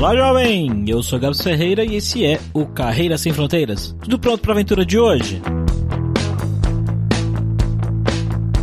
Olá, jovem! Eu sou Gabs Ferreira e esse é o Carreira Sem Fronteiras. Tudo pronto para a aventura de hoje?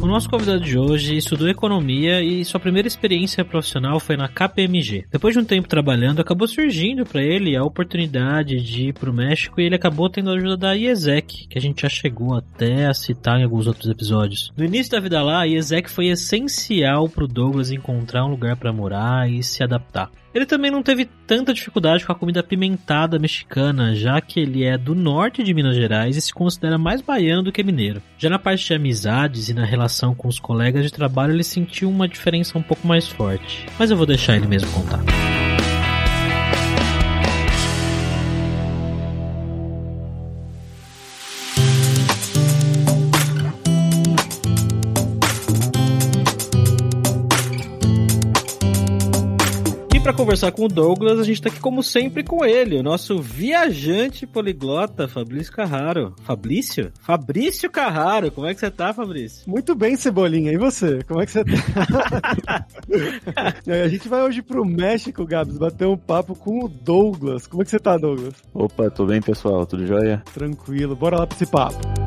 O nosso convidado de hoje estudou economia e sua primeira experiência profissional foi na KPMG. Depois de um tempo trabalhando, acabou surgindo para ele a oportunidade de ir para o México e ele acabou tendo a ajuda da IESEC, que a gente já chegou até a citar em alguns outros episódios. No início da vida lá, a IESEC foi essencial para o Douglas encontrar um lugar para morar e se adaptar. Ele também não teve tanta dificuldade com a comida apimentada mexicana, já que ele é do norte de Minas Gerais e se considera mais baiano do que mineiro. Já na parte de amizades e na relação com os colegas de trabalho, ele sentiu uma diferença um pouco mais forte. Mas eu vou deixar ele mesmo contar. Para conversar com o Douglas, a gente tá aqui como sempre com ele, o nosso viajante poliglota, Fabrício Carraro. Fabrício? Fabrício Carraro, como é que você tá, Fabrício? Muito bem, Cebolinha, e você? Como é que você tá? a gente vai hoje pro México, Gabs, bater um papo com o Douglas. Como é que você tá, Douglas? Opa, tudo bem, pessoal? Tudo jóia? Tranquilo, bora lá pra esse papo.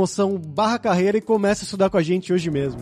promoção barra carreira e comece a estudar com a gente hoje mesmo.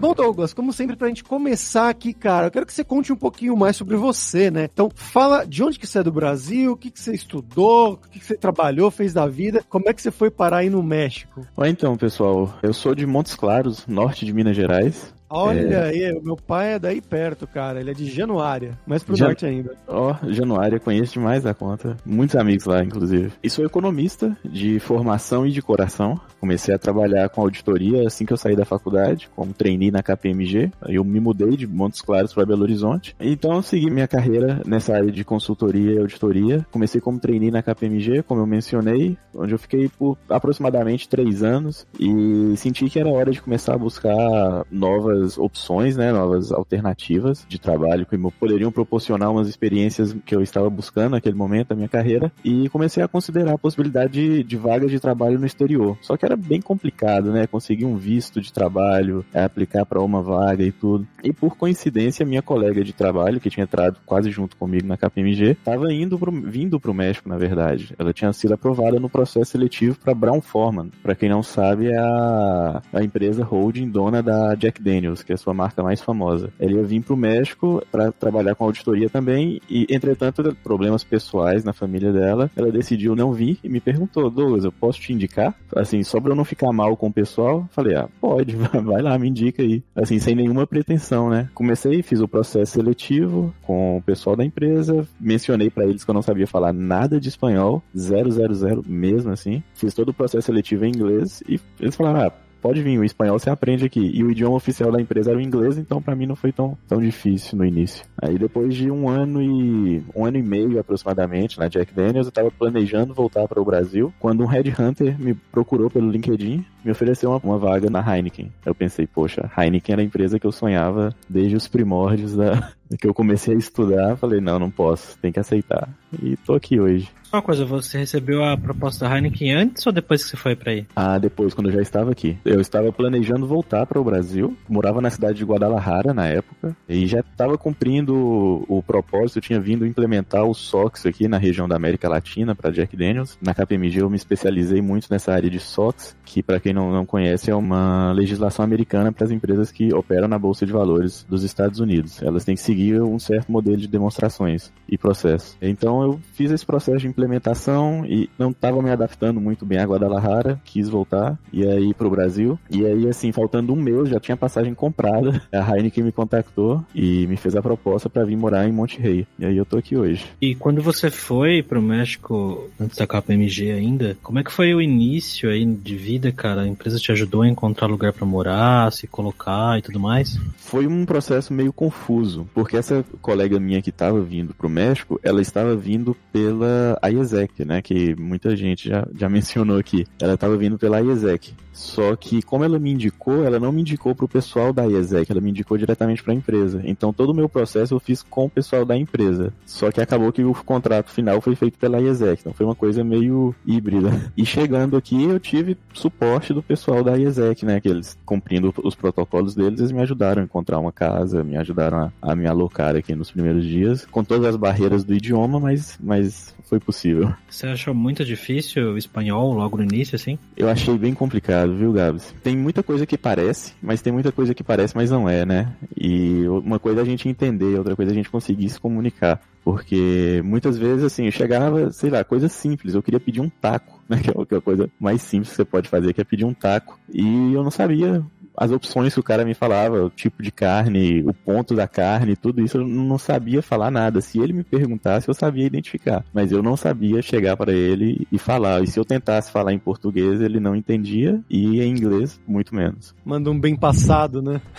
Bom, Douglas, como sempre, pra gente começar aqui, cara, eu quero que você conte um pouquinho mais sobre você, né? Então, fala de onde que você é do Brasil, o que, que você estudou, o que, que você trabalhou, fez da vida, como é que você foi parar aí no México? Então, pessoal, eu sou de Montes Claros, norte de Minas Gerais. Olha é... aí, o meu pai é daí perto, cara. Ele é de Januária, mais pro Jan... norte ainda. Ó, oh, Januária, conheço demais a conta. Muitos amigos lá, inclusive. E sou economista de formação e de coração. Comecei a trabalhar com auditoria assim que eu saí da faculdade, como trainee na KPMG. Eu me mudei de Montes Claros para Belo Horizonte. Então eu segui minha carreira nessa área de consultoria e auditoria. Comecei como trainee na KPMG, como eu mencionei, onde eu fiquei por aproximadamente três anos e senti que era hora de começar a buscar novas novas opções, né, novas alternativas de trabalho que poderiam proporcionar umas experiências que eu estava buscando naquele momento da minha carreira e comecei a considerar a possibilidade de, de vagas de trabalho no exterior. Só que era bem complicado, né, conseguir um visto de trabalho, é, aplicar para uma vaga e tudo. E por coincidência, minha colega de trabalho, que tinha entrado quase junto comigo na KPMG, estava indo pro, vindo para o México, na verdade. Ela tinha sido aprovada no processo seletivo para Brown Forman. Para quem não sabe, é a, a empresa holding dona da Jack Daniels que é a sua marca mais famosa. Ele ia vir para o México para trabalhar com auditoria também e, entretanto, problemas pessoais na família dela, ela decidiu não vir e me perguntou, Douglas, eu posso te indicar? Assim, só para eu não ficar mal com o pessoal, falei, ah, pode, vai lá, me indica aí. Assim, sem nenhuma pretensão, né? Comecei, fiz o processo seletivo com o pessoal da empresa, mencionei para eles que eu não sabia falar nada de espanhol, zero, zero, zero mesmo assim. Fiz todo o processo seletivo em inglês e eles falaram, ah, pode vir, o espanhol você aprende aqui. E o idioma oficial da empresa era o inglês, então para mim não foi tão, tão difícil no início. Aí depois de um ano e um ano e meio aproximadamente na Jack Daniels, eu estava planejando voltar para o Brasil, quando um headhunter me procurou pelo LinkedIn, me ofereceu uma, uma, vaga na Heineken. Eu pensei, poxa, Heineken era a empresa que eu sonhava desde os primórdios da que eu comecei a estudar. Falei, não, não posso, tem que aceitar. E tô aqui hoje. Uma coisa, você recebeu a proposta da Heineken antes ou depois que você foi para aí? Ah, depois, quando eu já estava aqui. Eu estava planejando voltar para o Brasil, morava na cidade de Guadalajara na época, e já estava cumprindo o, o propósito, eu tinha vindo implementar o SOX aqui na região da América Latina para Jack Daniels. Na KPMG eu me especializei muito nessa área de SOX, que para quem não, não conhece é uma legislação americana para as empresas que operam na Bolsa de Valores dos Estados Unidos. Elas têm que seguir seguia um certo modelo de demonstrações e processo. Então eu fiz esse processo de implementação e não estava me adaptando muito bem a Guadalajara, quis voltar e aí para o Brasil. E aí assim, faltando um mês, já tinha passagem comprada. A Heineken me contactou e me fez a proposta para vir morar em Monte Rei. E aí eu tô aqui hoje. E quando você foi pro México antes da KPMG ainda, como é que foi o início aí de vida, cara? A empresa te ajudou a encontrar lugar para morar, se colocar e tudo mais? Foi um processo meio confuso, porque essa colega minha que estava vindo pro México, ela estava vindo pela IESEC, né? Que muita gente já, já mencionou aqui. Ela estava vindo pela IESEC. Só que, como ela me indicou, ela não me indicou pro pessoal da IESEC, ela me indicou diretamente para a empresa. Então, todo o meu processo eu fiz com o pessoal da empresa. Só que acabou que o contrato final foi feito pela IESEC. Então, foi uma coisa meio híbrida. E chegando aqui, eu tive suporte do pessoal da IESEC, né? Que eles, cumprindo os protocolos deles, eles me ajudaram a encontrar uma casa, me ajudaram a, a me alocar aqui nos primeiros dias, com todas as barreiras do idioma, mas, mas foi possível. Você achou muito difícil o espanhol logo no início, assim? Eu achei bem complicado, viu, Gabs? Tem muita coisa que parece, mas tem muita coisa que parece, mas não é, né? E uma coisa é a gente entender, outra coisa é a gente conseguir se comunicar. Porque muitas vezes, assim, eu chegava, sei lá, coisa simples. Eu queria pedir um taco, né? Que é a coisa mais simples que você pode fazer, que é pedir um taco. E eu não sabia as opções que o cara me falava, o tipo de carne, o ponto da carne, tudo isso eu não sabia falar nada. Se ele me perguntasse, eu sabia identificar, mas eu não sabia chegar para ele e falar. E se eu tentasse falar em português, ele não entendia e em inglês muito menos. Manda um bem passado, né?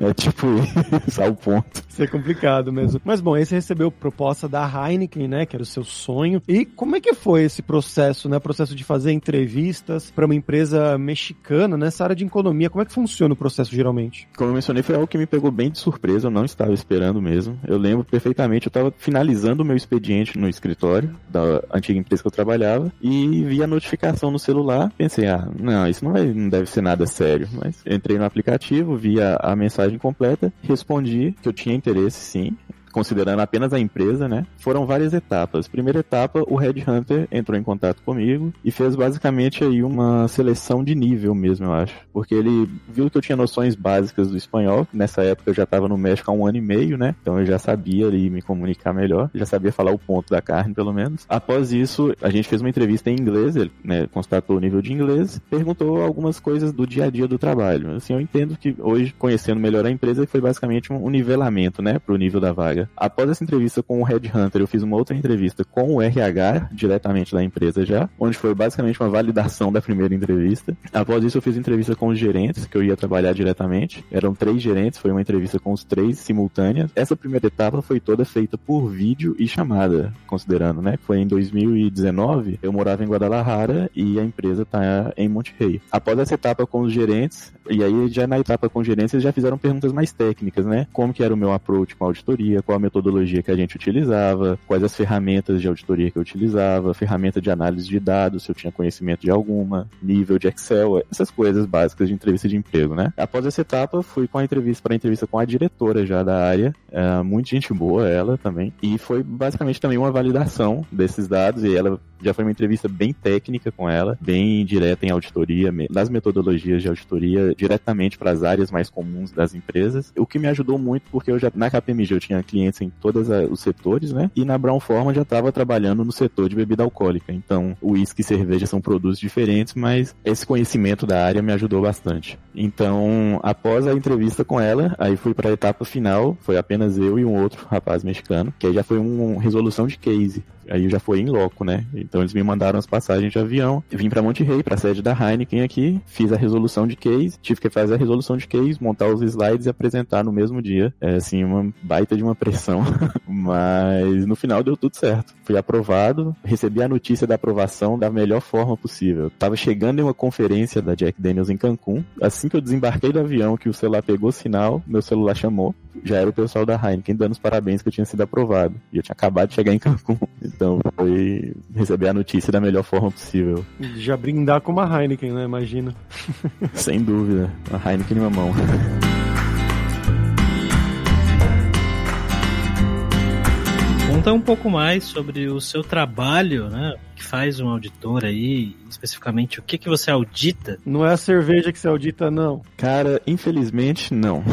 É tipo isso, ao ponto. Isso é complicado mesmo. Mas bom, aí você recebeu proposta da Heineken, né, que era o seu sonho. E como é que foi esse processo, né, processo de fazer entrevistas para uma empresa mexicana nessa área de economia? Como é que funciona? Funciona o processo geralmente? Como eu mencionei, foi algo que me pegou bem de surpresa, eu não estava esperando mesmo. Eu lembro perfeitamente, eu estava finalizando o meu expediente no escritório da antiga empresa que eu trabalhava e vi a notificação no celular. Pensei, ah, não, isso não, vai, não deve ser nada sério. Mas entrei no aplicativo, vi a, a mensagem completa, respondi que eu tinha interesse sim, considerando apenas a empresa, né? Foram várias etapas. Primeira etapa, o Red Hunter entrou em contato comigo e fez basicamente aí uma seleção de nível mesmo, eu acho. Porque ele viu que eu tinha noções básicas do espanhol, que nessa época eu já estava no México há um ano e meio, né? Então eu já sabia ali me comunicar melhor, já sabia falar o ponto da carne, pelo menos. Após isso, a gente fez uma entrevista em inglês, ele né, constatou o nível de inglês, perguntou algumas coisas do dia a dia do trabalho. Assim, eu entendo que hoje, conhecendo melhor a empresa, foi basicamente um nivelamento, né, pro nível da vaga. Após essa entrevista com o Red Hunter, eu fiz uma outra entrevista com o RH, diretamente da empresa já, onde foi basicamente uma validação da primeira entrevista. Após isso, eu fiz entrevista com os gerentes, que eu ia trabalhar diretamente. Eram três gerentes, foi uma entrevista com os três simultâneas. Essa primeira etapa foi toda feita por vídeo e chamada, considerando, né? Foi em 2019, eu morava em Guadalajara e a empresa tá em Monte Rei. Após essa etapa com os gerentes, e aí já na etapa com os gerentes, eles já fizeram perguntas mais técnicas, né? Como que era o meu approach com a auditoria, qual a metodologia que a gente utilizava, quais as ferramentas de auditoria que eu utilizava, ferramenta de análise de dados, se eu tinha conhecimento de alguma, nível de Excel, essas coisas básicas de entrevista de emprego, né? Após essa etapa, fui com a entrevista para a entrevista com a diretora já da área, é, muito gente boa ela também, e foi basicamente também uma validação desses dados e ela já foi uma entrevista bem técnica com ela, bem direta em auditoria, das metodologias de auditoria diretamente para as áreas mais comuns das empresas, o que me ajudou muito porque eu já na KPMG eu tinha clientes em todos os setores, né? E na Brown Forman já estava trabalhando no setor de bebida alcoólica. Então, uísque e cerveja são produtos diferentes, mas esse conhecimento da área me ajudou bastante. Então, após a entrevista com ela, aí fui para a etapa final, foi apenas eu e um outro rapaz mexicano, que aí já foi uma resolução de case. Aí já foi em loco, né? Então eles me mandaram as passagens de avião. Vim para Monte Rei, para a sede da Heineken aqui. Fiz a resolução de case. Tive que fazer a resolução de case, montar os slides e apresentar no mesmo dia. É assim, uma baita de uma pressão. Mas no final deu tudo certo. Fui aprovado. Recebi a notícia da aprovação da melhor forma possível. Tava chegando em uma conferência da Jack Daniels em Cancún. Assim que eu desembarquei do avião, que o celular pegou sinal, meu celular chamou. Já era o pessoal da Heineken dando os parabéns que eu tinha sido aprovado. E eu tinha acabado de chegar em Cancún. Então foi receber a notícia da melhor forma possível. Já brindar com uma Heineken, né? Imagina. Sem dúvida. Uma Heineken em uma mão. Conta um pouco mais sobre o seu trabalho, né? Que faz um auditor aí, especificamente o que, que você audita? Não é a cerveja que você audita, não. Cara, infelizmente não.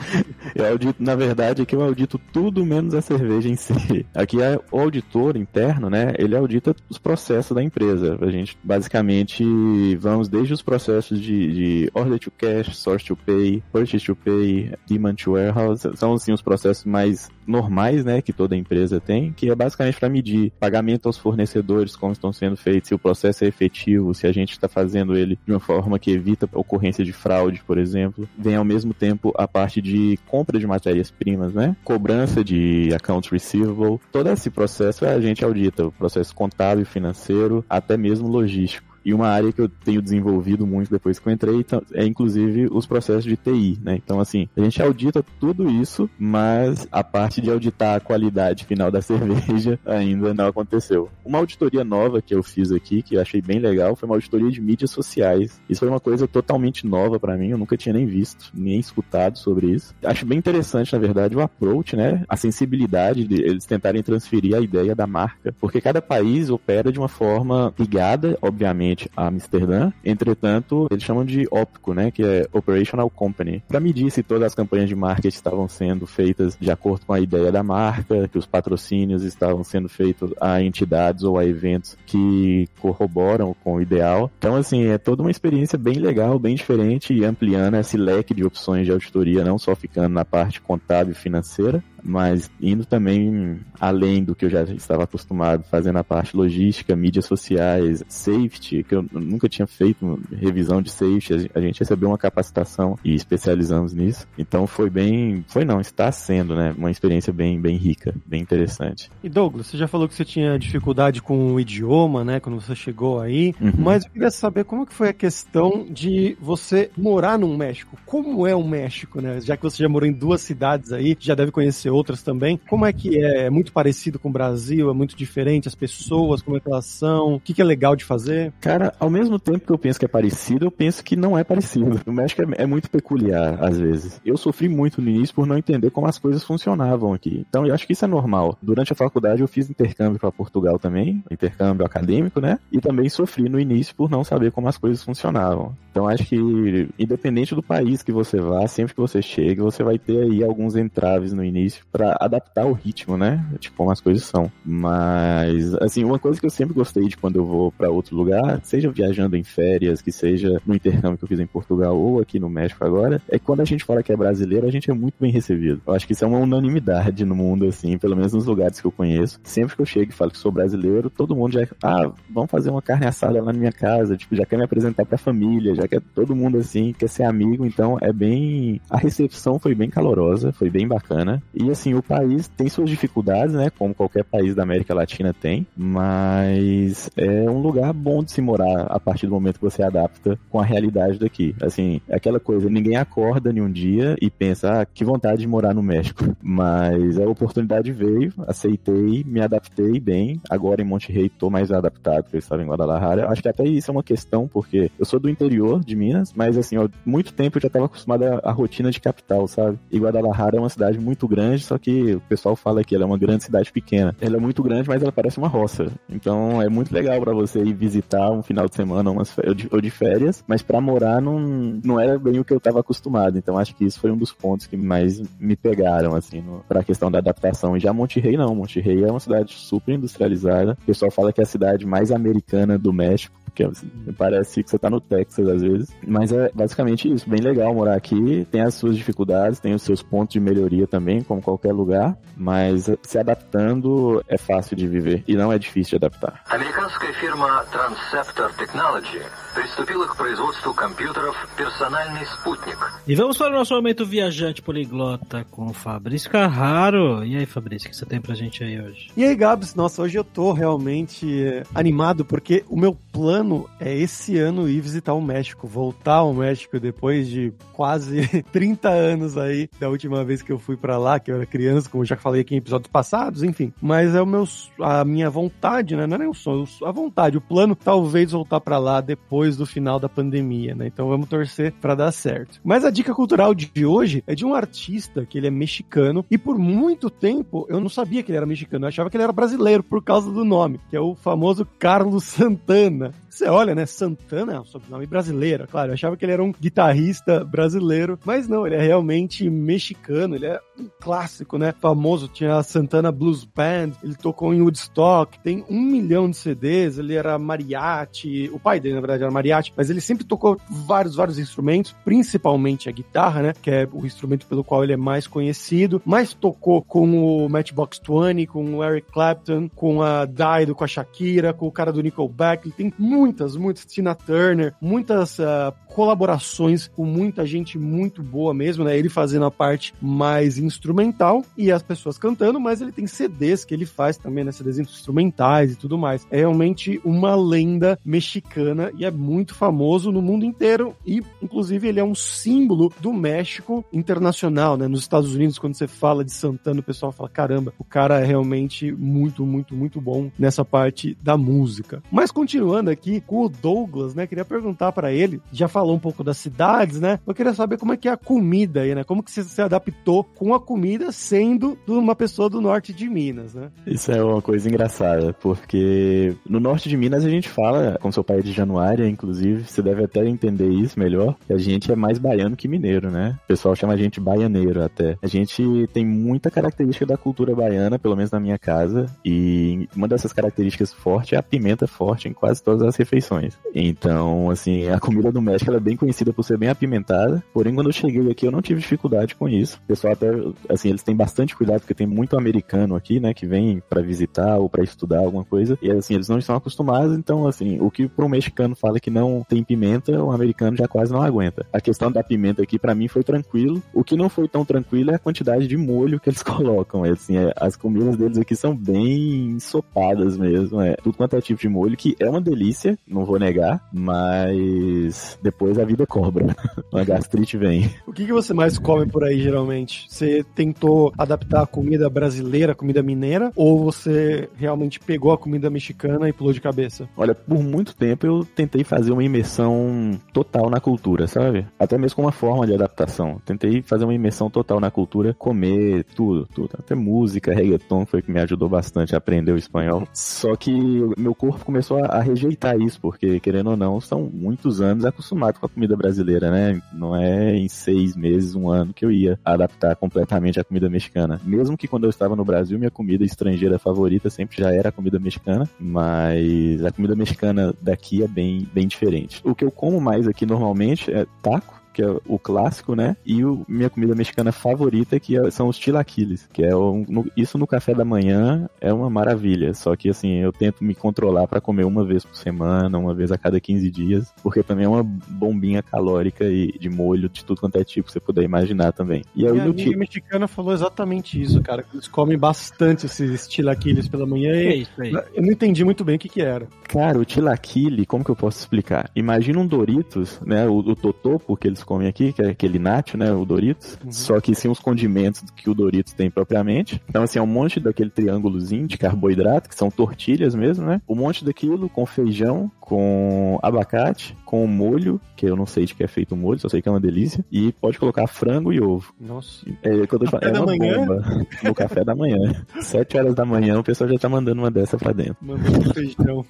eu audito, na verdade, aqui eu audito tudo menos a cerveja em si. Aqui é o auditor interno, né? Ele audita os processos da empresa. A gente basicamente vamos desde os processos de, de order to cash, source to pay, purchase to pay, demand to warehouse. São assim os processos mais normais, né, que toda empresa tem, que é basicamente para medir pagamento aos fornecedores, como estão sendo feitos, se o processo é efetivo, se a gente está fazendo ele de uma forma que evita a ocorrência de fraude, por exemplo. Vem ao mesmo tempo a parte de compra de matérias-primas, né, cobrança de accounts receivable. Todo esse processo a gente audita, o processo contábil, financeiro, até mesmo logístico. E uma área que eu tenho desenvolvido muito depois que eu entrei então, é inclusive os processos de TI, né? Então, assim, a gente audita tudo isso, mas a parte de auditar a qualidade final da cerveja ainda não aconteceu. Uma auditoria nova que eu fiz aqui, que eu achei bem legal, foi uma auditoria de mídias sociais. Isso foi uma coisa totalmente nova para mim, eu nunca tinha nem visto, nem escutado sobre isso. Acho bem interessante, na verdade, o approach, né? A sensibilidade de eles tentarem transferir a ideia da marca, porque cada país opera de uma forma ligada, obviamente, a Amsterdã. Entretanto, eles chamam de OPCO, né, que é Operational Company, para medir se todas as campanhas de marketing estavam sendo feitas de acordo com a ideia da marca, que os patrocínios estavam sendo feitos a entidades ou a eventos que corroboram com o ideal. Então, assim, é toda uma experiência bem legal, bem diferente e ampliando esse leque de opções de auditoria, não só ficando na parte contábil financeira, mas indo também além do que eu já estava acostumado, fazendo a parte logística, mídias sociais, safety, que eu nunca tinha feito revisão de safety, a gente recebeu uma capacitação e especializamos nisso. Então foi bem, foi não, está sendo, né, uma experiência bem, bem rica, bem interessante. E Douglas, você já falou que você tinha dificuldade com o idioma, né, quando você chegou aí, uhum. mas eu queria saber como que foi a questão de você morar no México. Como é o México, né? Já que você já morou em duas cidades aí, já deve conhecer outras também. Como é que é? É muito parecido com o Brasil? É muito diferente? As pessoas, como é que elas são? O que, é legal de fazer? Cara, ao mesmo tempo que eu penso que é parecido, eu penso que não é parecido. O México é, é muito peculiar, às vezes. Eu sofri muito no início por não entender como as coisas funcionavam aqui. Então, eu acho que isso é normal. Durante a faculdade, eu fiz intercâmbio para Portugal também, intercâmbio acadêmico, né? E também sofri no início por não saber como as coisas funcionavam. Então, acho que, independente do país que você vá, sempre que você chega, você vai ter aí alguns entraves no início para adaptar o ritmo, né? Tipo, como as coisas são. Mas, assim, uma coisa que eu sempre gostei de quando eu vou para outro lugar, seja viajando em férias, que seja no intercâmbio que eu fiz em Portugal ou aqui no México agora, é que quando a gente fala que é brasileiro, a gente é muito bem recebido. Eu acho que isso é uma unanimidade no mundo, assim, pelo menos nos lugares que eu conheço. Sempre que eu chego e falo que sou brasileiro, todo mundo já, ah, vamos fazer uma carne assada lá na minha casa, tipo, já quer me apresentar pra família, já quer todo mundo assim, quer ser amigo, então é bem. A recepção foi bem calorosa, foi bem bacana. E assim, o país tem suas dificuldades, né? Como qualquer país da América Latina tem, mas é um lugar bom de se morar a partir do momento que você adapta com a realidade daqui. Assim, aquela coisa, ninguém acorda em um dia e pensa, ah, que vontade de morar no México. Mas a oportunidade veio, aceitei, me adaptei bem. Agora em Monte Rei tô mais adaptado, porque eu estava em Guadalajara. Acho que até isso é uma questão, porque eu sou do interior de Minas, mas assim, há muito tempo eu já estava acostumado à rotina de capital, sabe? E Guadalajara é uma cidade muito grande, só que o pessoal fala que ela é uma grande cidade pequena. Ela é muito grande, mas ela parece uma roça. Então é muito legal para você ir visitar um final de semana umas ou de férias, mas para morar não, não era bem o que eu estava acostumado. Então acho que isso foi um dos pontos que mais me pegaram, assim, para a questão da adaptação. E já Monte Rei não. Monte Rei é uma cidade super industrializada. O pessoal fala que é a cidade mais americana do México porque é, parece que você tá no Texas às vezes. Mas é basicamente isso, bem legal morar aqui. Tem as suas dificuldades, tem os seus pontos de melhoria também, como qualquer lugar, mas eh, se adaptando é fácil de viver e não é difícil de adaptar. Americanska firma Transceptor Technology приступила к производству компьютеров «Персональный спутник». E vamos para o nosso momento viajante poliglota com o Fabrício Carraro. E aí, Fabrício, o que você tem pra gente aí hoje? E aí, Gabs, nossa, hoje eu tô realmente animado porque o meu plano é esse ano ir visitar o México, voltar ao México depois de quase 30 anos aí da última vez que eu fui para lá, que eu era criança, como eu já falei aqui em episódios passados, enfim. Mas é o meu, a minha vontade, né? Não é nem o sonho, a vontade, o plano talvez voltar para lá depois depois do final da pandemia, né? Então vamos torcer para dar certo. Mas a dica cultural de hoje é de um artista que ele é mexicano e por muito tempo eu não sabia que ele era mexicano, eu achava que ele era brasileiro por causa do nome, que é o famoso Carlos Santana. Você olha, né? Santana é um sobrenome brasileiro, claro. Eu achava que ele era um guitarrista brasileiro, mas não, ele é realmente mexicano, ele é um clássico, né? Famoso, tinha a Santana Blues Band, ele tocou em Woodstock, tem um milhão de CDs, ele era mariachi, o pai dele, na verdade, era mariachi, mas ele sempre tocou vários, vários instrumentos, principalmente a guitarra, né? Que é o instrumento pelo qual ele é mais conhecido, mas tocou com o Matchbox 20, com o Eric Clapton, com a Dido, com a Shakira, com o cara do Nickelback, ele tem muitas, muitas, Tina Turner, muitas uh, colaborações com muita gente muito boa mesmo, né? Ele fazendo a parte mais instrumental e as pessoas cantando, mas ele tem CDs que ele faz também, né? CDs instrumentais e tudo mais. É realmente uma lenda mexicana e é muito famoso no mundo inteiro e, inclusive, ele é um símbolo do México internacional, né? Nos Estados Unidos, quando você fala de Santana, o pessoal fala, caramba, o cara é realmente muito, muito, muito bom nessa parte da música. Mas continuando aqui com o Douglas, né? Queria perguntar para ele, já falou um pouco das cidades, né? Eu queria saber como é que é a comida aí, né? Como que você se adaptou com a comida sendo uma pessoa do norte de Minas, né? Isso é uma coisa engraçada, porque no norte de Minas a gente fala, com seu pai é de Januária, inclusive, você deve até entender isso melhor, que a gente é mais baiano que mineiro, né? O pessoal chama a gente baianeiro até. A gente tem muita característica da cultura baiana, pelo menos na minha casa, e uma dessas características fortes é a pimenta forte em quase todas as refeições. Então, assim, a comida do México é bem conhecida por ser bem apimentada, porém quando eu cheguei aqui eu não tive dificuldade com isso. O pessoal até, assim, eles têm bastante cuidado porque tem muito americano aqui, né, que vem para visitar ou para estudar alguma coisa, e assim, eles não estão acostumados, então, assim, o que para mexicano fala que não tem pimenta, o americano já quase não aguenta. A questão da pimenta aqui para mim foi tranquilo. O que não foi tão tranquilo é a quantidade de molho que eles colocam. É, assim, é, as comidas deles aqui são bem ensopadas mesmo, é tudo quanto é tipo de molho, que é uma delícia, não vou negar, mas depois a vida cobra. Uma gastrite vem. O que, que você mais come por aí, geralmente? Você tentou adaptar a comida brasileira, a comida mineira, ou você realmente pegou a comida mexicana e pulou de cabeça? Olha, por muito tempo eu tentei fazer uma imersão total na cultura, sabe? Até mesmo com uma forma de adaptação. Tentei fazer uma imersão total na cultura, comer tudo, tudo. Até música, reggaeton foi que me ajudou bastante a aprender o espanhol. Só que meu corpo começou a, a rejeitar isso, porque, querendo ou não, são muitos anos acostumado com a comida brasileira, né? Não é em seis meses, um ano que eu ia adaptar completamente a comida mexicana. Mesmo que quando eu estava no Brasil, minha comida estrangeira favorita sempre já era a comida mexicana, mas a comida mexicana daqui é bem, bem diferente. O que eu como mais aqui normalmente é taco, que é o clássico, né? E o, minha comida mexicana favorita, que é, são os tilaquiles, que é um, no, isso no café da manhã é uma maravilha. Só que assim, eu tento me controlar para comer uma vez por semana, uma vez a cada 15 dias, porque também é uma bombinha calórica e de molho de tudo quanto é tipo que você puder imaginar também. E aí minha amiga tipo... mexicana falou exatamente isso, cara. Eles comem bastante esses tilaquiles pela manhã e é isso aí. eu não entendi muito bem o que que era. Cara, o tilaquile, como que eu posso explicar? Imagina um Doritos, né? O, o totopo que eles comem aqui, que é aquele nacho, né, o Doritos, uhum. só que sem os condimentos que o Doritos tem propriamente. Então, assim, é um monte daquele triângulozinho de carboidrato, que são tortilhas mesmo, né? Um monte daquilo com feijão, com abacate, com molho, que eu não sei de que é feito o molho, só sei que é uma delícia, e pode colocar frango e ovo. Nossa. É, quando café é uma manhã? bomba no café da manhã. Sete horas da manhã, o pessoal já tá mandando uma dessa pra dentro. Mandando feijão.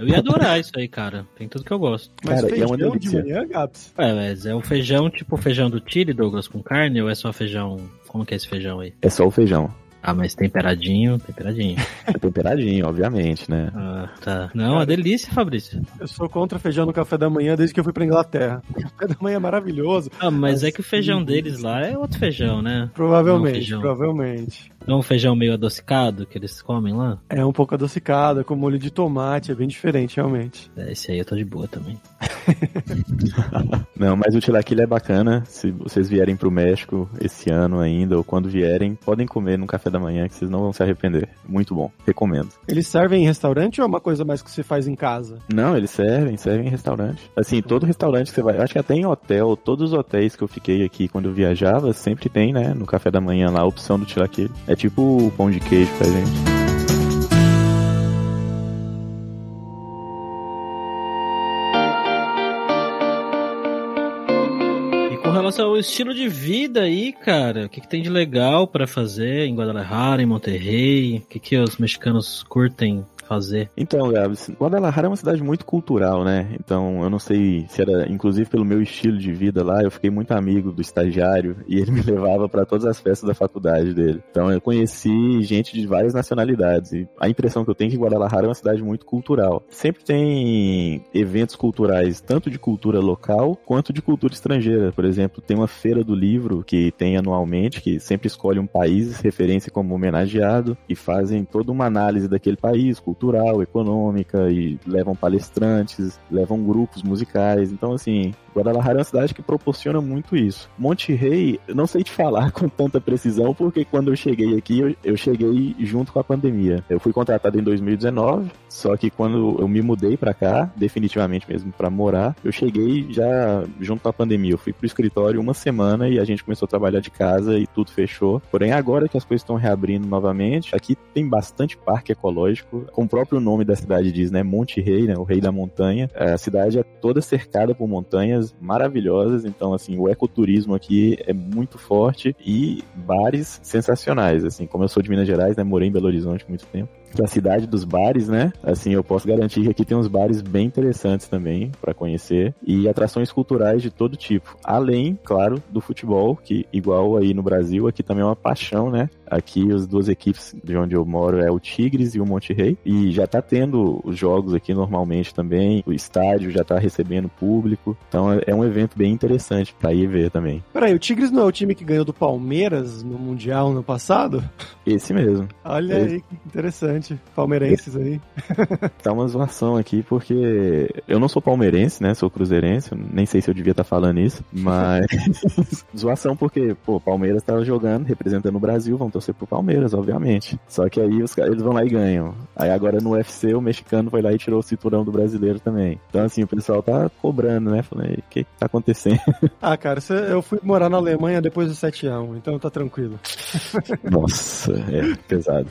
Eu ia adorar isso aí, cara. Tem tudo que eu gosto. Mas cara, feijão é uma delícia. de manhã, Gaps? É, mas é o feijão tipo o feijão do Chile, Douglas, com carne, ou é só feijão... Como que é esse feijão aí? É só o feijão. Ah, mas temperadinho, temperadinho. É temperadinho, obviamente, né? Ah, tá. Não, uma delícia, Fabrício. Eu sou contra feijão no café da manhã desde que eu fui pra Inglaterra. O café da manhã é maravilhoso. Ah, mas, mas é que o feijão deles lá é outro feijão, né? Provavelmente, feijão. provavelmente. É um feijão meio adocicado que eles comem lá? É um pouco adocicado, com molho de tomate, é bem diferente, realmente. É, esse aí eu tô de boa também. Não, mas o tilaquil é bacana. Se vocês vierem pro México esse ano ainda, ou quando vierem, podem comer no café da manhã, que vocês não vão se arrepender. Muito bom, recomendo. Eles servem em restaurante ou é uma coisa mais que você faz em casa? Não, eles servem, servem em restaurante. Assim, todo restaurante que você vai, acho que até em hotel, todos os hotéis que eu fiquei aqui quando eu viajava, sempre tem, né, no café da manhã lá a opção do tilaquil. É tipo o pão de queijo pra gente. Douglas, o estilo de vida aí, cara, o que, que tem de legal para fazer em Guadalajara, em Monterrey? O que, que os mexicanos curtem fazer. Então, Gabs, Guadalajara é uma cidade muito cultural, né? Então, eu não sei se era, inclusive pelo meu estilo de vida lá, eu fiquei muito amigo do estagiário e ele me levava para todas as festas da faculdade dele. Então, eu conheci gente de várias nacionalidades e a impressão que eu tenho é que Guadalajara é uma cidade muito cultural. Sempre tem eventos culturais, tanto de cultura local quanto de cultura estrangeira. Por exemplo, tem uma feira do livro que tem anualmente, que sempre escolhe um país referência como homenageado e fazem toda uma análise daquele país, cultura cultural, econômica e levam palestrantes, levam grupos musicais. Então, assim, Guadalajara é uma cidade que proporciona muito isso. Monte Rey, não sei te falar com tanta precisão, porque quando eu cheguei aqui, eu, eu, cheguei junto com a pandemia. Eu fui contratado em 2019, só que quando eu me mudei para cá, definitivamente mesmo para morar, eu cheguei já junto com a pandemia. Eu fui pro escritório uma semana e a gente começou a trabalhar de casa e tudo fechou. Porém, agora que as coisas estão reabrindo novamente, aqui tem bastante parque ecológico. Como o próprio nome da cidade diz, né? Monte Rei, né? O rei da montanha. A cidade é toda cercada por montanhas maravilhosas, então assim, o ecoturismo aqui é muito forte e bares sensacionais, assim, como eu sou de Minas Gerais, né, morei em Belo Horizonte muito tempo da cidade dos bares, né? Assim, eu posso garantir que aqui tem uns bares bem interessantes também para conhecer e atrações culturais de todo tipo. Além, claro, do futebol, que igual aí no Brasil, aqui também é uma paixão, né? Aqui as duas equipes de onde eu moro é o Tigres e o Monte Rei e já tá tendo os jogos aqui normalmente também. O estádio já tá recebendo público. Então é um evento bem interessante para ir ver também. Peraí, o Tigres não é o time que ganhou do Palmeiras no Mundial no passado? Esse mesmo. Olha Esse. aí que interessante palmeirenses aí. Tá uma zoação aqui, porque eu não sou palmeirense, né? Sou cruzeirense, nem sei se eu devia estar tá falando isso, mas zoação porque, pô, Palmeiras tava jogando, representando o Brasil, vão torcer pro Palmeiras, obviamente. Só que aí os eles vão lá e ganham. Aí agora no UFC o mexicano foi lá e tirou o cinturão do brasileiro também. Então assim, o pessoal tá cobrando, né? Falei, o que, que tá acontecendo? Ah, cara, eu fui morar na Alemanha depois do 7x1, então tá tranquilo. Nossa, é pesado.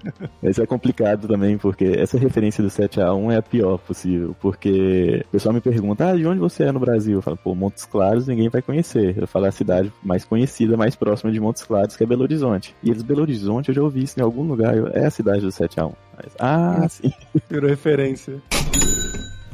Isso é complicado também, porque essa referência do 7x1 é a pior possível, porque o pessoal me pergunta, ah, de onde você é no Brasil? Eu falo, pô, Montes Claros ninguém vai conhecer. Eu falo a cidade mais conhecida, mais próxima de Montes Claros, que é Belo Horizonte. E eles, Belo Horizonte, eu já ouvi isso em algum lugar, é a cidade do 7x1. Mas, ah, sim. Virou referência.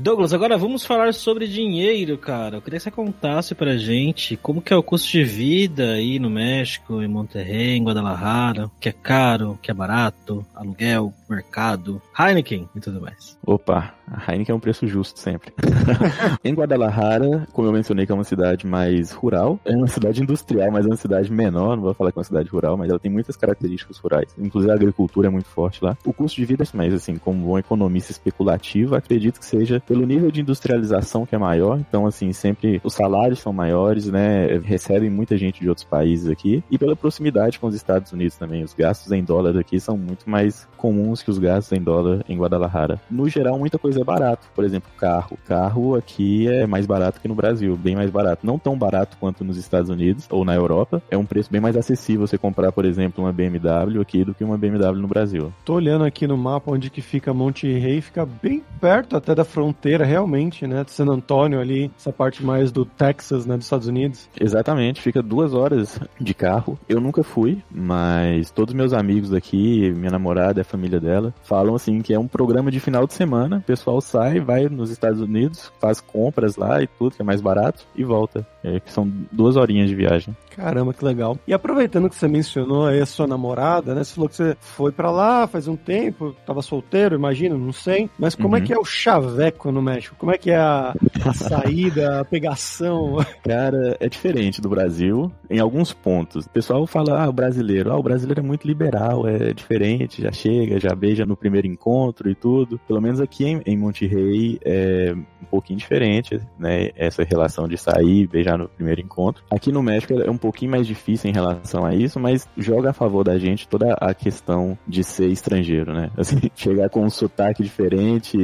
Douglas, agora vamos falar sobre dinheiro, cara. Eu queria que você contasse pra gente como que é o custo de vida aí no México, em Monterrey, em Guadalajara, o que é caro, o que é barato, aluguel, mercado, Heineken e tudo mais. Opa, a Heineken é um preço justo sempre. em Guadalajara, como eu mencionei que é uma cidade mais rural, é uma cidade industrial, mas é uma cidade menor, não vou falar que é uma cidade rural, mas ela tem muitas características rurais. Inclusive a agricultura é muito forte lá. O custo de vida é mais assim, como um economista especulativo, acredito que seja pelo nível de industrialização que é maior, então assim, sempre os salários são maiores, né, recebem muita gente de outros países aqui, e pela proximidade com os Estados Unidos também, os gastos em dólar aqui são muito mais comuns que os gastos em dólar em Guadalajara. No geral, muita coisa é barato. Por exemplo, carro. Carro aqui é mais barato que no Brasil, bem mais barato. Não tão barato quanto nos Estados Unidos ou na Europa. É um preço bem mais acessível você comprar, por exemplo, uma BMW aqui do que uma BMW no Brasil. Tô olhando aqui no mapa onde que fica Monte Rey, fica bem perto até da fronteira, realmente, né? De San Antônio ali, essa parte mais do Texas, né? Dos Estados Unidos. Exatamente, fica duas horas de carro. Eu nunca fui, mas todos meus amigos daqui, minha namorada, a família dela, falam assim que é um programa de final de semana. O pessoal sai, vai nos Estados Unidos, faz compras lá e tudo, que é mais barato, e volta. É, que são duas horinhas de viagem. Caramba, que legal. E aproveitando que você mencionou aí a sua namorada, né? Você falou que você foi para lá faz um tempo, tava solteiro, imagino, não sei. Mas como é uhum. é que é o chaveco no México? Como é que é a, a saída, a pegação? Cara, é diferente do Brasil em alguns pontos. O pessoal fala, ah, o brasileiro, ah, o brasileiro é muito liberal, é diferente, já chega, já beija no primeiro encontro e tudo. Pelo menos aqui em, em Monterrey é um pouquinho diferente, né? Essa relação de sair, beijar no primeiro encontro. Aqui no México é um pouquinho mais difícil em relação a isso, mas joga a favor da gente toda a questão de ser estrangeiro, né? Assim, chegar com um sotaque diferente,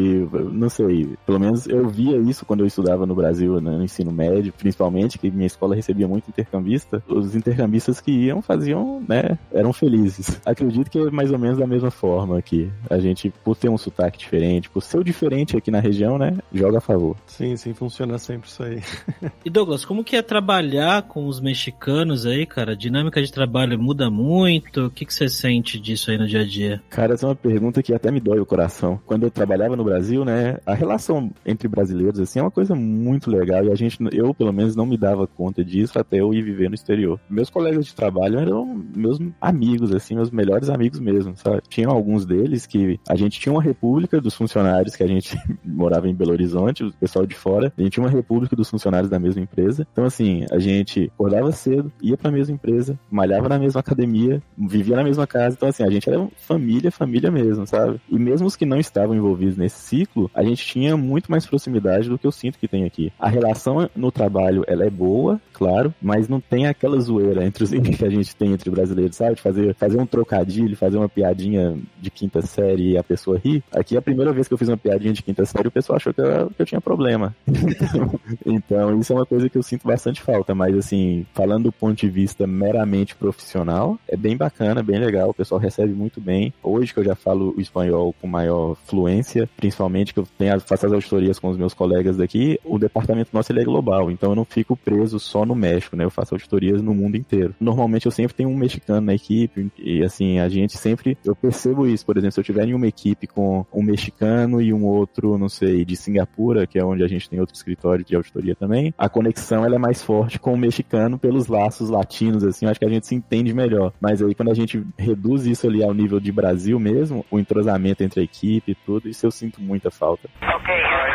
não sei, pelo menos eu via isso quando eu estudava no Brasil, né, no ensino médio, principalmente, que minha escola recebia muito intercambista. Os intercambistas que iam faziam, né, eram felizes. Acredito que é mais ou menos da mesma forma aqui. A gente, por ter um sotaque diferente, por ser o diferente aqui na região, né, joga a favor. Sim, sim, funciona sempre isso aí. e Douglas, como que é trabalhar com os mexicanos aí, cara? A dinâmica de trabalho muda muito? O que, que você sente disso aí no dia a dia? Cara, essa é uma pergunta que até me dói o coração. Quando eu trabalhava no Brasil, né, a relação entre brasileiros, assim, é uma coisa muito legal e a gente, eu pelo menos não me dava conta disso até eu ir viver no exterior. Meus colegas de trabalho eram meus amigos, assim, meus melhores amigos mesmo, sabe? Tinham alguns deles que a gente tinha uma república dos funcionários que a gente morava em Belo Horizonte, o pessoal de fora, a gente tinha uma república dos funcionários da mesma empresa. Então, assim, a gente acordava cedo, ia pra mesma empresa, malhava na mesma academia, vivia na mesma casa. Então, assim, a gente era família, família mesmo, sabe? E mesmo os que não estavam envolvidos nesse ciclo, a gente tinha muito mais proximidade do que eu sinto que tem aqui. A relação no trabalho, ela é boa, claro, mas não tem aquela zoeira entre os que a gente tem entre brasileiros, sabe? De fazer, fazer um trocadilho, fazer uma piadinha de quinta série e a pessoa ri. Aqui, a primeira vez que eu fiz uma piadinha de quinta série, o pessoal achou que eu, que eu tinha problema. então, isso é uma coisa que eu sinto bastante falta, mas assim, falando do ponto de vista meramente profissional, é bem bacana, bem legal, o pessoal recebe muito bem. Hoje que eu já falo o espanhol com maior fluência, principalmente que eu tenho, faço as auditorias com os meus colegas daqui, o departamento nosso ele é global, então eu não fico preso só no México, né? Eu faço auditorias no mundo inteiro. Normalmente eu sempre tenho um mexicano na equipe e assim, a gente sempre, eu percebo isso, por exemplo, se eu tiver em uma equipe com um mexicano e um outro, não sei, de Singapura, que é onde a gente tem outro escritório de auditoria também, a conexão ela é mais forte com o mexicano pelos laços latinos, assim, eu acho que a gente se entende melhor. Mas aí quando a gente reduz isso ali ao nível de Brasil mesmo, o entrosamento entre a equipe e tudo, isso eu sinto muita falta. Okay,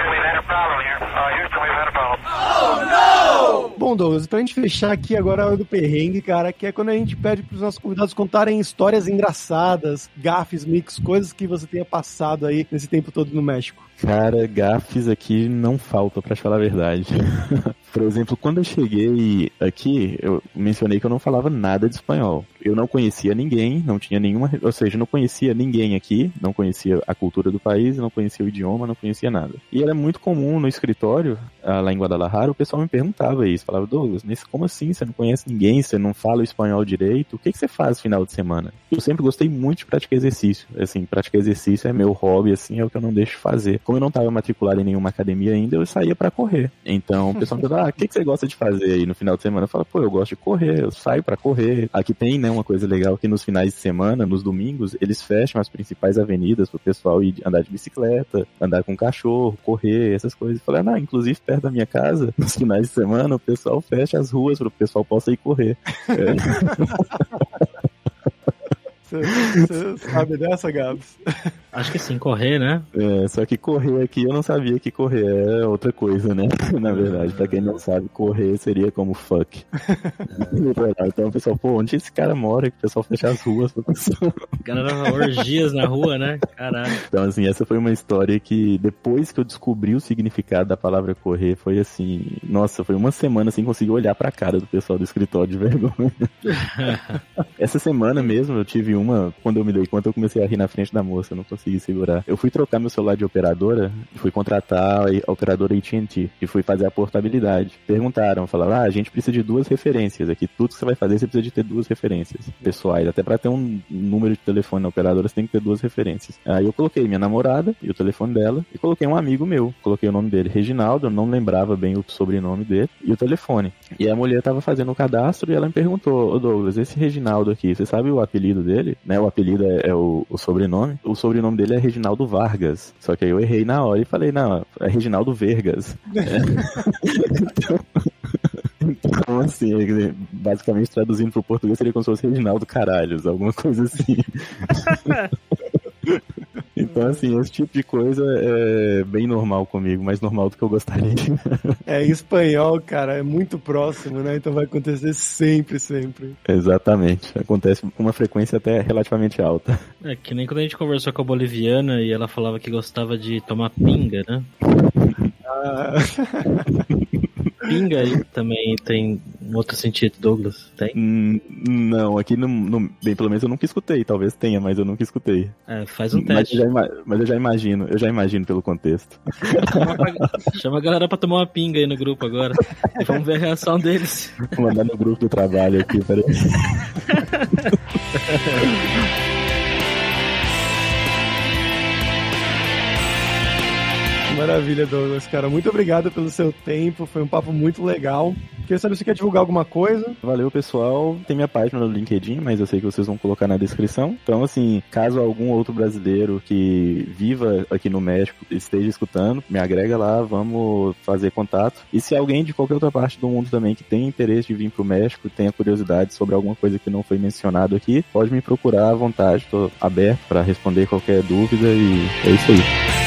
Uh. Bom, Douglas, pra gente fechar aqui agora a hora do perrengue, cara, que é quando a gente pede pros nossos convidados contarem histórias engraçadas, gafes, mix, coisas que você tenha passado aí nesse tempo todo no México. Cara, gafes aqui não faltam, pra te falar a verdade. Por exemplo, quando eu cheguei aqui, eu mencionei que eu não falava nada de espanhol. Eu não conhecia ninguém, não tinha nenhuma, ou seja, não conhecia ninguém aqui, não conhecia a cultura do país, não conhecia o idioma, não conhecia nada. E era muito comum no escritório, ah, lá em Guadalajara, o pessoal me perguntava isso, falava, Douglas, como assim? Você não conhece ninguém, você não fala o espanhol direito, o que, que você faz no final de semana? Eu sempre gostei muito de praticar exercício, assim, praticar exercício é meu hobby, assim, é o que eu não deixo de fazer. Como eu não estava matriculado em nenhuma academia ainda, eu saía para correr. Então, o pessoal me perguntava, ah, o que, que você gosta de fazer aí no final de semana? Eu falo, pô, eu gosto de correr, eu saio para correr. Aqui tem, né, uma coisa legal que nos finais de semana, nos domingos, eles fecham as principais avenidas pro pessoal ir andar de bicicleta, andar com cachorro, correr, essas coisas. Eu falei, ah, não, inclusive perto da minha casa, nos finais de semana, o pessoal fecha as ruas para o pessoal possa ir correr. É. Você sabe dessa, Gabs? Acho que sim, correr, né? É, só que correr aqui eu não sabia que correr é outra coisa, né? Na verdade, pra quem não sabe, correr seria como fuck. então o pessoal, pô, onde esse cara mora? Que o pessoal fecha as ruas pra pessoa. O cara dava orgias na rua, né? Caralho. Então, assim, essa foi uma história que depois que eu descobri o significado da palavra correr, foi assim, nossa, foi uma semana sem conseguir olhar pra cara do pessoal do escritório de vergonha. essa semana mesmo eu tive uma, quando eu me dei conta, eu comecei a rir na frente da moça, eu não consegui segurar. Eu fui trocar meu celular de operadora, fui contratar a operadora AT&T e fui fazer a portabilidade. Perguntaram, falaram, ah, a gente precisa de duas referências aqui, tudo que você vai fazer você precisa de ter duas referências pessoais, até para ter um número de telefone na operadora você tem que ter duas referências. Aí eu coloquei minha namorada e o telefone dela e coloquei um amigo meu, coloquei o nome dele, Reginaldo, eu não lembrava bem o sobrenome dele e o telefone. E a mulher tava fazendo o cadastro e ela me perguntou, ô Douglas, esse Reginaldo aqui, você sabe o apelido dele? Né, o apelido é, é o, o sobrenome. O sobrenome dele é Reginaldo Vargas. Só que aí eu errei na hora e falei, não, é Reginaldo Vergas. é. então... Então, assim, basicamente traduzindo pro português seria como se fosse Reginaldo Caralhos, alguma coisa assim. Então, assim, esse tipo de coisa é bem normal comigo, mais normal do que eu gostaria. É, espanhol, cara, é muito próximo, né? Então vai acontecer sempre, sempre. Exatamente. Acontece com uma frequência até relativamente alta. É, que nem quando a gente conversou com a boliviana e ela falava que gostava de tomar pinga, né? Ah. Pinga aí também tem um outro sentido, Douglas? Tem? Hum, não, aqui no, no, Bem, pelo menos eu nunca escutei. Talvez tenha, mas eu nunca escutei. É, faz um Mas teste. eu, já, mas eu já imagino, eu já imagino pelo contexto. Chama a galera pra tomar uma pinga aí no grupo agora. E vamos ver a reação deles. Vou mandar no grupo do trabalho aqui, peraí. Maravilha, Douglas, cara. Muito obrigado pelo seu tempo. Foi um papo muito legal. Queria saber se você quer divulgar alguma coisa. Valeu, pessoal. Tem minha página no LinkedIn, mas eu sei que vocês vão colocar na descrição. Então, assim, caso algum outro brasileiro que viva aqui no México esteja escutando, me agrega lá, vamos fazer contato. E se alguém de qualquer outra parte do mundo também que tem interesse de vir pro México, tenha curiosidade sobre alguma coisa que não foi mencionado aqui, pode me procurar à vontade. Estou aberto para responder qualquer dúvida e é isso aí.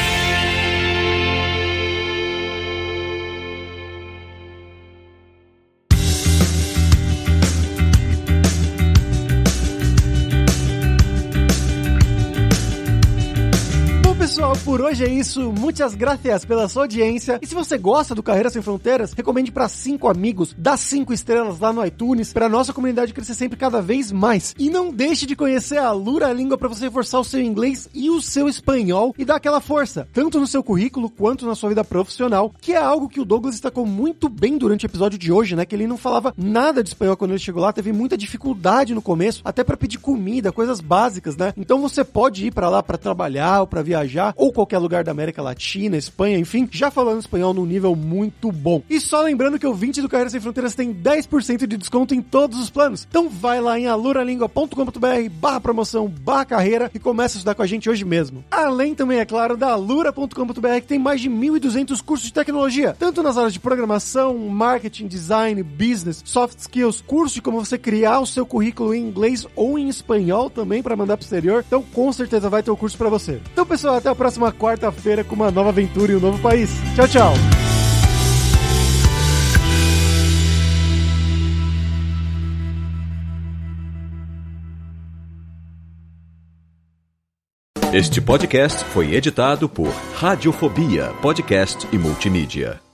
Hoje é isso. Muitas gracias pela sua audiência. E se você gosta do Carreira Sem Fronteiras, recomende para cinco amigos, dá cinco estrelas lá no iTunes, para nossa comunidade crescer sempre cada vez mais. E não deixe de conhecer a Lura Língua para você reforçar o seu inglês e o seu espanhol e dar aquela força, tanto no seu currículo quanto na sua vida profissional, que é algo que o Douglas destacou muito bem durante o episódio de hoje, né? Que ele não falava nada de espanhol quando ele chegou lá, teve muita dificuldade no começo, até para pedir comida, coisas básicas, né? Então você pode ir para lá para trabalhar ou para viajar ou qualquer lugar da América Latina, Espanha, enfim, já falando espanhol num nível muito bom. E só lembrando que o 20 do Carreira Sem Fronteiras tem 10% de desconto em todos os planos. Então vai lá em aluralingua.com.br barra promoção, barra carreira e começa a estudar com a gente hoje mesmo. Além também, é claro, da alura.com.br que tem mais de 1.200 cursos de tecnologia, tanto nas áreas de programação, marketing, design, business, soft skills, cursos de como você criar o seu currículo em inglês ou em espanhol também para mandar pro exterior. Então com certeza vai ter o curso para você. Então pessoal, até a próxima quarta-feira com uma nova aventura em um novo país. Tchau, tchau. Este podcast foi editado por Radiofobia, podcast e multimídia.